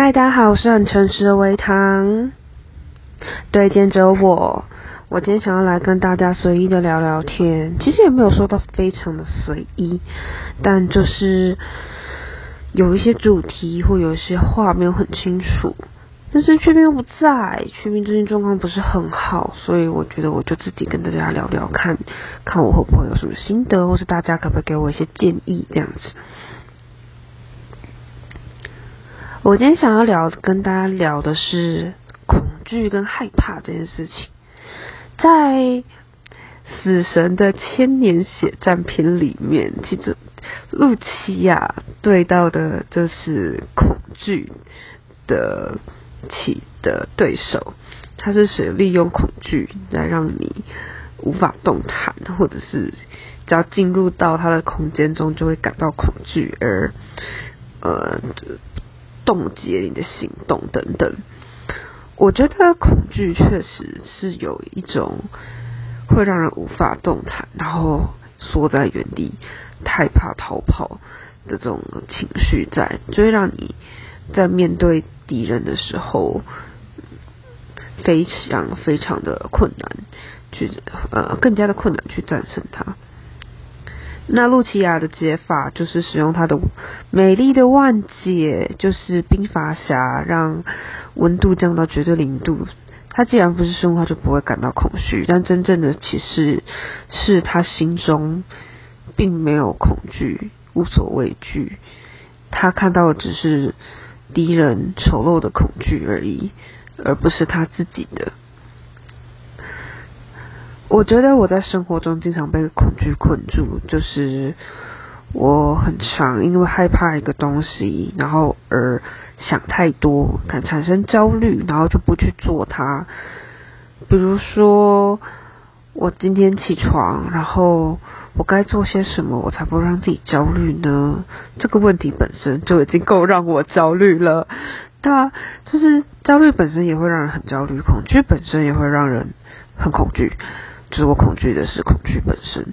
嗨，大家好，我是很诚实的维糖。对，今天只有我。我今天想要来跟大家随意的聊聊天，其实也没有说到非常的随意，但就是有一些主题或有一些话没有很清楚。但是雀斌又不在，雀斌最近状况不是很好，所以我觉得我就自己跟大家聊聊看，看我会不会有什么心得，或是大家可不可以给我一些建议这样子。我今天想要聊，跟大家聊的是恐惧跟害怕这件事情。在死神的千年血战篇里面，其实露琪亚对到的就是恐惧的起的对手，他是谁利用恐惧来让你无法动弹，或者是只要进入到他的空间中就会感到恐惧而呃冻结你的行动等等。我觉得恐惧确实是有一种会让人无法动弹，然后缩在原地、害怕逃跑的这种情绪在，就会让你在面对敌人的时候非常非常的困难，去呃更加的困难去战胜它。那露琪亚的解法就是使用她的美丽的万解，就是冰法侠，让温度降到绝对零度。他既然不是生物，他就不会感到恐惧。但真正的其实是他心中并没有恐惧，无所畏惧。他看到的只是敌人丑陋的恐惧而已，而不是他自己的。我觉得我在生活中经常被恐惧困住，就是我很常因为害怕一个东西，然后而想太多，感产生焦虑，然后就不去做它。比如说，我今天起床，然后我该做些什么，我才不让自己焦虑呢？这个问题本身就已经够让我焦虑了，对啊，就是焦虑本身也会让人很焦虑，恐惧本身也会让人很恐惧。就是我恐惧的是恐惧本身，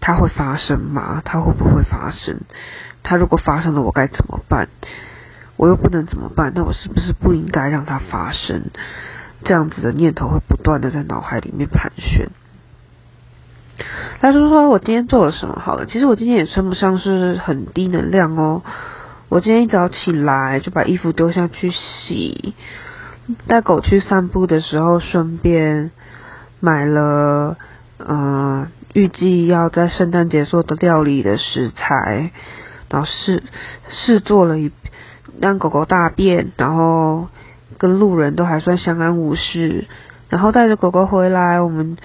它会发生吗？它会不会发生？它如果发生了，我该怎么办？我又不能怎么办？那我是不是不应该让它发生？这样子的念头会不断的在脑海里面盘旋。他说说我今天做了什么好了？其实我今天也称不上是很低能量哦。我今天一早起来就把衣服丢下去洗，带狗去散步的时候顺便。买了，嗯，预计要在圣诞节做的料理的食材，然后试试做了一让狗狗大便，然后跟路人都还算相安无事，然后带着狗狗回来，我们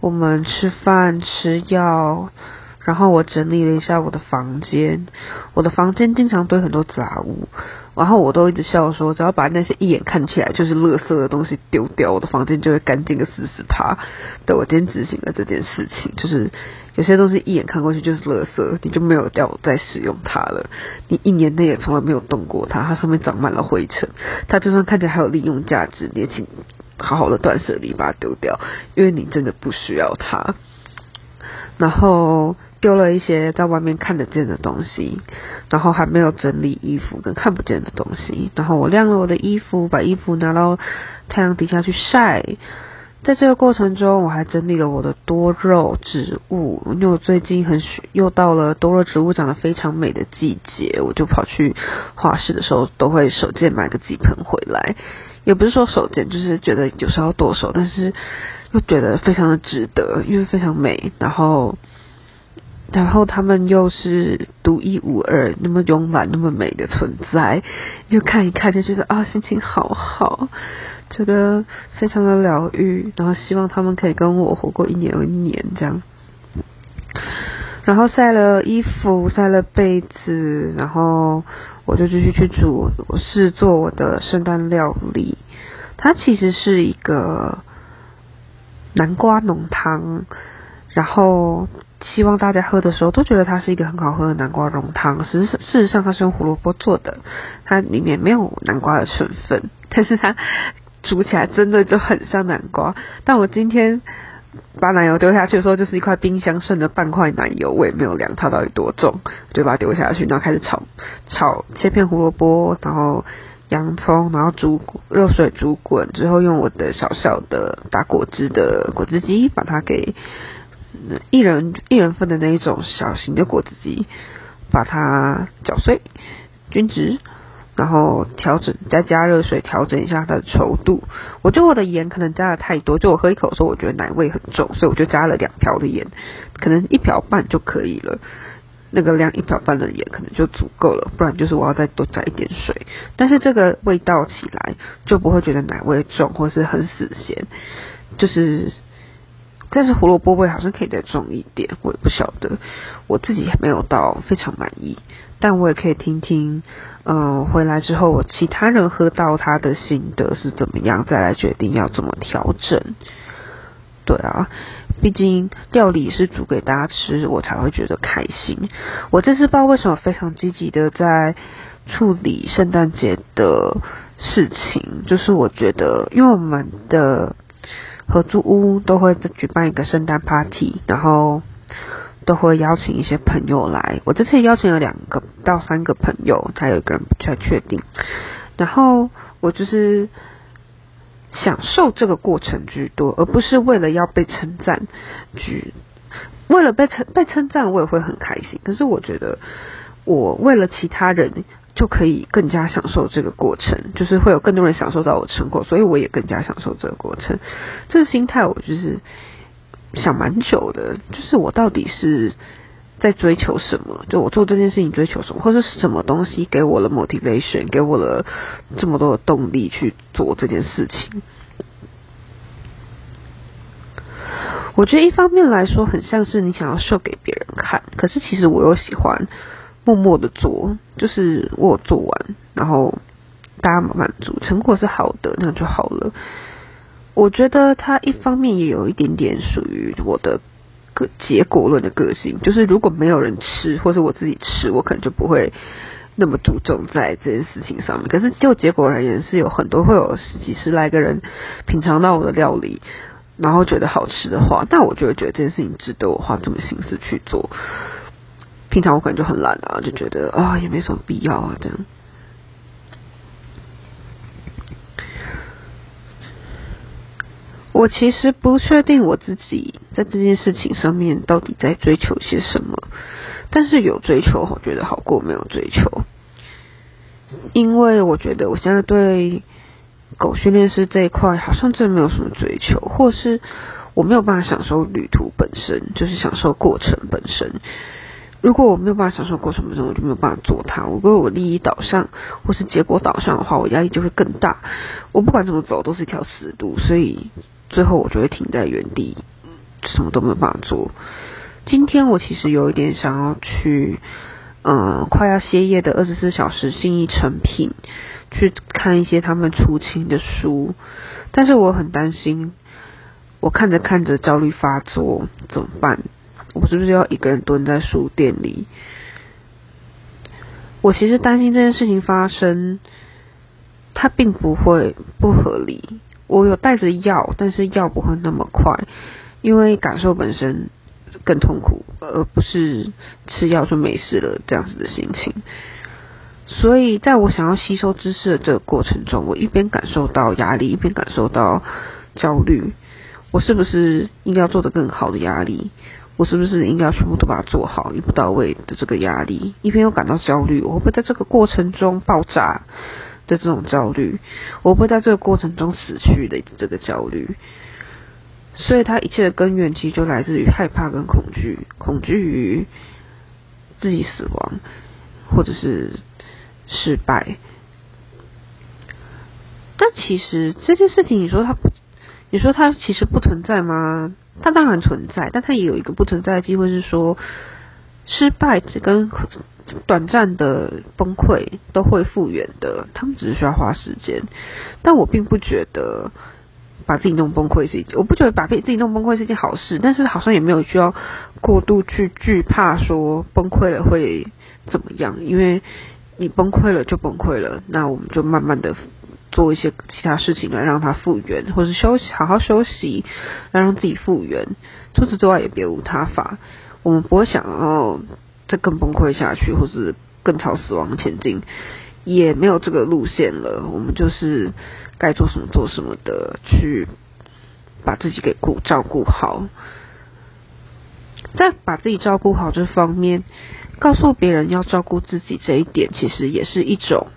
我们吃饭吃药。然后我整理了一下我的房间，我的房间经常堆很多杂物，然后我都一直笑说，只要把那些一眼看起来就是垃圾的东西丢掉，我的房间就会干净个四十趴。对我今天执行了这件事情，就是有些东西一眼看过去就是垃圾，你就没有掉再使用它了，你一年内也从来没有动过它，它上面长满了灰尘，它就算看起来还有利用价值，你也请好好的断舍离把它丢掉，因为你真的不需要它。然后。丢了一些在外面看得见的东西，然后还没有整理衣服跟看不见的东西。然后我晾了我的衣服，把衣服拿到太阳底下去晒。在这个过程中，我还整理了我的多肉植物，因为我最近很又到了多肉植物长得非常美的季节，我就跑去画室的时候都会手贱买个几盆回来。也不是说手贱，就是觉得有时候剁手，但是又觉得非常的值得，因为非常美。然后。然后他们又是独一无二、那么慵懒、那么美的存在，就看一看就觉得啊，心情好好，觉得非常的疗愈。然后希望他们可以跟我活过一年又一年这样。然后晒了衣服，晒了被子，然后我就继续去煮，我是做我的圣诞料理。它其实是一个南瓜浓汤，然后。希望大家喝的时候都觉得它是一个很好喝的南瓜浓汤。事实事实上，它是用胡萝卜做的，它里面没有南瓜的成分，但是它煮起来真的就很像南瓜。但我今天把奶油丢下去的时候，就是一块冰箱剩的半块奶油，我也没有量它到底多重，就把它丢下去，然后开始炒炒切片胡萝卜，然后洋葱，然后煮热水煮滚之后，用我的小小的打果汁的果汁机把它给一人一人份的那一种小型的果汁机，把它搅碎均值。然后调整，再加热水调整一下它的稠度。我觉得我的盐可能加的太多，就我喝一口的时候，我觉得奶味很重，所以我就加了两瓢的盐，可能一瓢半就可以了。那个量一瓢半的盐可能就足够了，不然就是我要再多加一点水。但是这个味道起来就不会觉得奶味重或是很死咸，就是，但是胡萝卜味好像可以再重一点，我也不晓得，我自己还没有到非常满意。但我也可以听听，嗯，回来之后我其他人喝到他的心得是怎么样，再来决定要怎么调整。对啊，毕竟料理是煮给大家吃，我才会觉得开心。我这次不知道为什么非常积极的在处理圣诞节的事情，就是我觉得，因为我们的合租屋都会举办一个圣诞 party，然后。都会邀请一些朋友来，我这次邀请了两个到三个朋友，才有一个人不太确定。然后我就是享受这个过程居多，而不是为了要被称赞。居为了被称被称赞，我也会很开心。可是我觉得，我为了其他人就可以更加享受这个过程，就是会有更多人享受到我成果，所以我也更加享受这个过程。这个心态，我就是。想蛮久的，就是我到底是在追求什么？就我做这件事情追求什么，或者是什么东西给我了 motivation，给我了这么多的动力去做这件事情？我觉得一方面来说，很像是你想要秀给别人看，可是其实我又喜欢默默的做，就是我做完，然后大家满足，成果是好的，那就好了。我觉得他一方面也有一点点属于我的个结果论的个性，就是如果没有人吃，或是我自己吃，我可能就不会那么注重在这件事情上面。可是就结果而言，是有很多会有十几十来个人品尝到我的料理，然后觉得好吃的话，那我就会觉得这件事情值得我花这么心思去做。平常我可能就很懒啊，就觉得啊也没什么必要啊这样。我其实不确定我自己在这件事情上面到底在追求些什么，但是有追求，我觉得好过没有追求。因为我觉得我现在对狗训练师这一块好像真的没有什么追求，或是我没有办法享受旅途本身，就是享受过程本身。如果我没有办法享受过程本身，我就没有办法做它。如果我利益导向或是结果导向的话，我压力就会更大。我不管怎么走都是一条死路，所以。最后我就会停在原地，什么都没有办法做。今天我其实有一点想要去，嗯，快要歇业的二十四小时新意成品去看一些他们出清的书，但是我很担心，我看着看着焦虑发作怎么办？我是不是要一个人蹲在书店里？我其实担心这件事情发生，它并不会不合理。我有带着药，但是药不会那么快，因为感受本身更痛苦，而不是吃药就没事了这样子的心情。所以在我想要吸收知识的这个过程中，我一边感受到压力，一边感受到焦虑。我是不是应该要做的更好的压力？我是不是应该全部都把它做好，一步到位的这个压力？一边又感到焦虑，我会不在这个过程中爆炸？的这种焦虑，我不会在这个过程中死去的这个焦虑，所以它一切的根源其实就来自于害怕跟恐惧，恐惧于自己死亡或者是失败。但其实这件事情，你说它不，你说它其实不存在吗？它当然存在，但它也有一个不存在的机会，是说失败只跟。短暂的崩溃都会复原的，他们只是需要花时间。但我并不觉得把自己弄崩溃是一件，我不觉得把被自己弄崩溃是一件好事。但是好像也没有需要过度去惧怕说崩溃了会怎么样，因为你崩溃了就崩溃了，那我们就慢慢的做一些其他事情来让他复原，或是休息，好好休息，来让自己复原。除此之外也别无他法，我们不会想要。再更崩溃下去，或是更朝死亡前进，也没有这个路线了，我们就是该做什么做什么的，去把自己给顾照顾好。在把自己照顾好这方面，告诉别人要照顾自己这一点，其实也是一种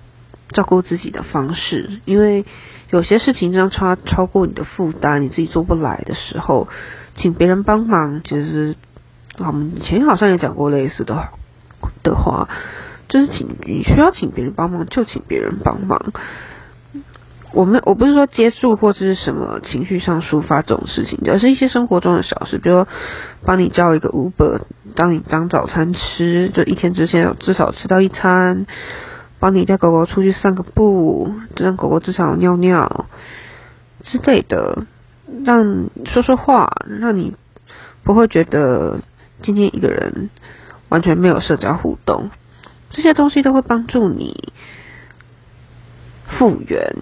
照顾自己的方式。因为有些事情这样超超过你的负担，你自己做不来的时候，请别人帮忙，其实我们以前好像也讲过类似的的话，就是请你需要请别人帮忙，就请别人帮忙。我们我不是说接触或者是什么情绪上抒发这种事情，而是一些生活中的小事，比如说帮你叫一个 Uber，当你当早餐吃，就一天之前至少吃到一餐，帮你带狗狗出去散个步，让狗狗至少尿尿之类的，让说说话，让你不会觉得今天一个人完全没有社交互动，这些东西都会帮助你复原。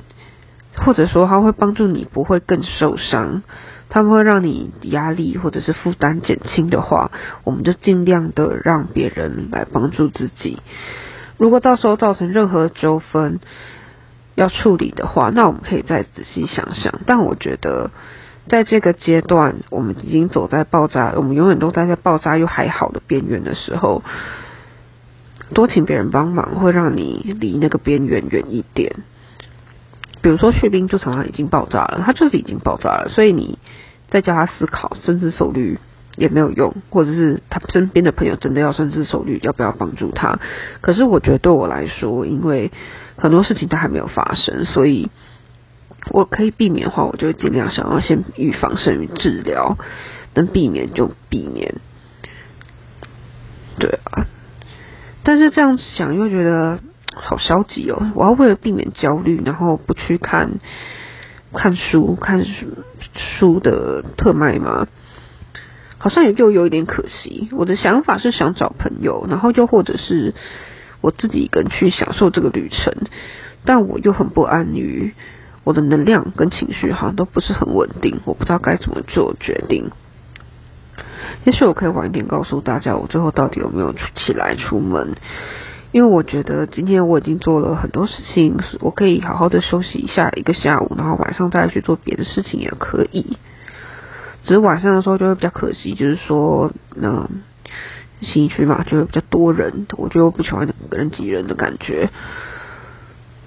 或者说，它会帮助你不会更受伤，他们会让你压力或者是负担减轻的话，我们就尽量的让别人来帮助自己。如果到时候造成任何纠纷要处理的话，那我们可以再仔细想想。但我觉得，在这个阶段，我们已经走在爆炸，我们永远都待在爆炸又还好的边缘的时候，多请别人帮忙，会让你离那个边缘远一点。比如说，血冰就常常已经爆炸了，他就是已经爆炸了，所以你再叫他思考深思熟虑也没有用，或者是他身边的朋友真的要深思熟虑要不要帮助他。可是我觉得对我来说，因为很多事情都还没有发生，所以我可以避免的话，我就尽量想要先预防胜于治疗，能避免就避免。对啊，但是这样想又觉得。好消极哦！我要为了避免焦虑，然后不去看看书、看书的特卖吗？好像也就有一点可惜。我的想法是想找朋友，然后又或者是我自己一个人去享受这个旅程，但我又很不安于我的能量跟情绪，好像都不是很稳定。我不知道该怎么做决定。也许我可以晚一点告诉大家，我最后到底有没有起来出门。因为我觉得今天我已经做了很多事情，我可以好好的休息一下一个下午，然后晚上再去做别的事情也可以。只是晚上的时候就会比较可惜，就是说，嗯，新区嘛就会比较多人，我就不喜欢个人挤人的感觉。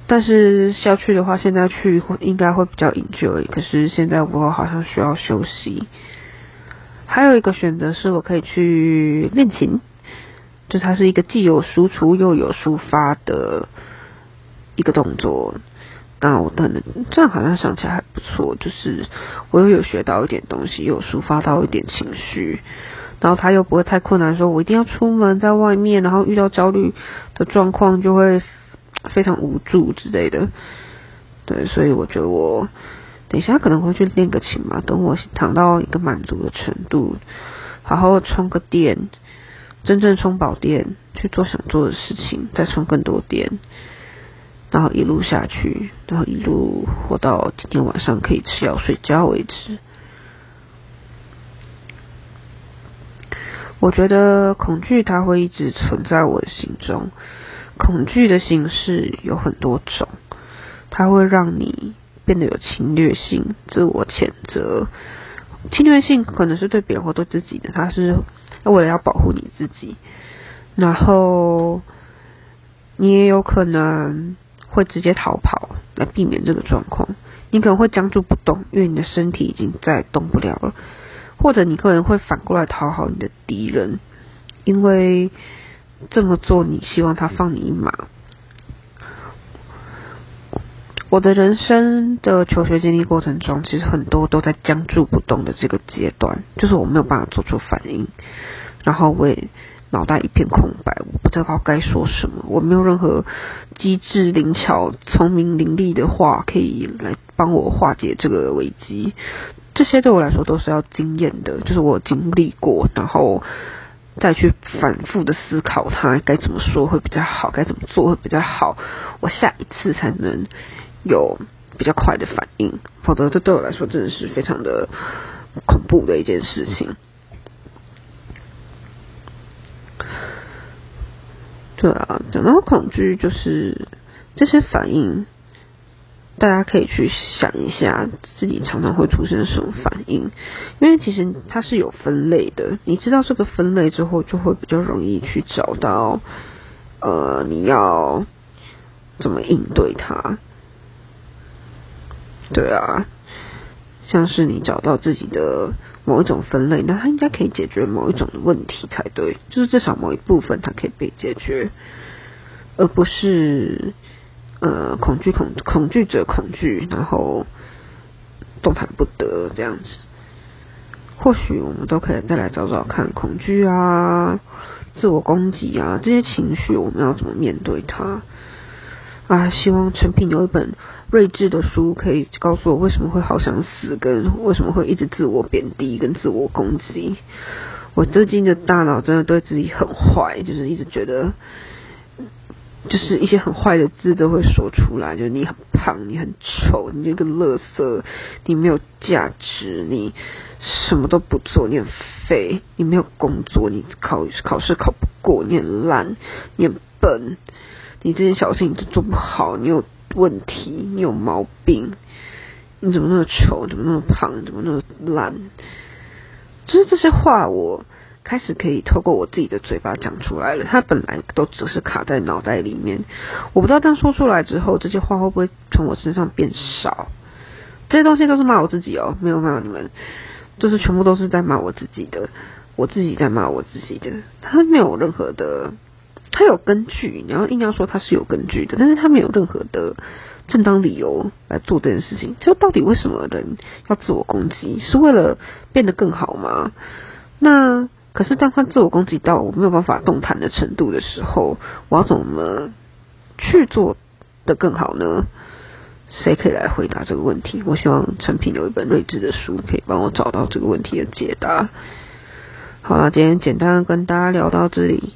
但是校区的话，现在去会应该会比较 enjoy，可是现在我好像需要休息。还有一个选择是我可以去练琴。就它是一个既有输出又有抒发的一个动作，那我等等，这样好像想起来还不错。就是我又有学到一点东西，又抒发到一点情绪，然后他又不会太困难，说我一定要出门在外面，然后遇到焦虑的状况就会非常无助之类的。对，所以我觉得我等一下可能会去练个琴嘛，等我躺到一个满足的程度，好好充个电。真正充饱电去做想做的事情，再充更多电，然后一路下去，然后一路活到今天晚上可以吃药睡觉为止。我觉得恐惧它会一直存在我的心中，恐惧的形式有很多种，它会让你变得有侵略性、自我谴责。侵略性可能是对别人或对自己的，它是。为了要保护你自己，然后你也有可能会直接逃跑来避免这个状况。你可能会僵住不动，因为你的身体已经再动不了了；或者你可能会反过来讨好你的敌人，因为这么做你希望他放你一马。我的人生的求学经历过程中，其实很多都在僵住不动的这个阶段，就是我没有办法做出反应，然后我也脑袋一片空白，我不知道该说什么，我没有任何机智灵巧、聪明伶俐的话可以来帮我化解这个危机。这些对我来说都是要经验的，就是我经历过，然后再去反复的思考它该怎么说会比较好，该怎么做会比较好，我下一次才能。有比较快的反应，否则这对我来说真的是非常的恐怖的一件事情。对啊，讲到恐惧，就是这些反应，大家可以去想一下自己常常会出现什么反应，因为其实它是有分类的。你知道这个分类之后，就会比较容易去找到，呃，你要怎么应对它。对啊，像是你找到自己的某一种分类，那它应该可以解决某一种的问题才对，就是至少某一部分它可以被解决，而不是呃恐惧恐恐惧者恐惧，然后动弹不得这样子。或许我们都可以再来找找看，恐惧啊、自我攻击啊这些情绪，我们要怎么面对它？啊，希望成品有一本。睿智的书可以告诉我为什么会好想死，跟为什么会一直自我贬低跟自我攻击。我最近的大脑真的对自己很坏，就是一直觉得，就是一些很坏的字都会说出来，就是你很胖，你很丑，你这个垃圾，你没有价值，你什么都不做，你很废，你没有工作，你考考试考不过，你很烂，你很笨，你这些小事情都做不好，你有。问题，你有毛病，你怎么那么丑？怎么那么胖？怎么那么烂？就是这些话，我开始可以透过我自己的嘴巴讲出来了。它本来都只是卡在脑袋里面，我不知道当说出来之后，这些话会不会从我身上变少？这些东西都是骂我自己哦，没有骂你们，就是全部都是在骂我自己的，我自己在骂我自己的，它没有任何的。他有根据，你要硬要说他是有根据的，但是他没有任何的正当理由来做这件事情。就到底为什么人要自我攻击？是为了变得更好吗？那可是当他自我攻击到我没有办法动弹的程度的时候，我要怎么去做的更好呢？谁可以来回答这个问题？我希望陈品有一本睿智的书，可以帮我找到这个问题的解答。好了，今天简单跟大家聊到这里。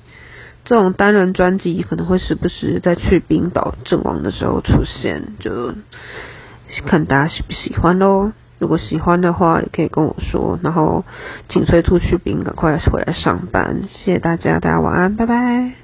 这种单人专辑可能会时不时在去冰岛阵亡的时候出现，就看大家喜不喜欢喽。如果喜欢的话，也可以跟我说。然后请催促去冰，赶快回来上班。谢谢大家，大家晚安，拜拜。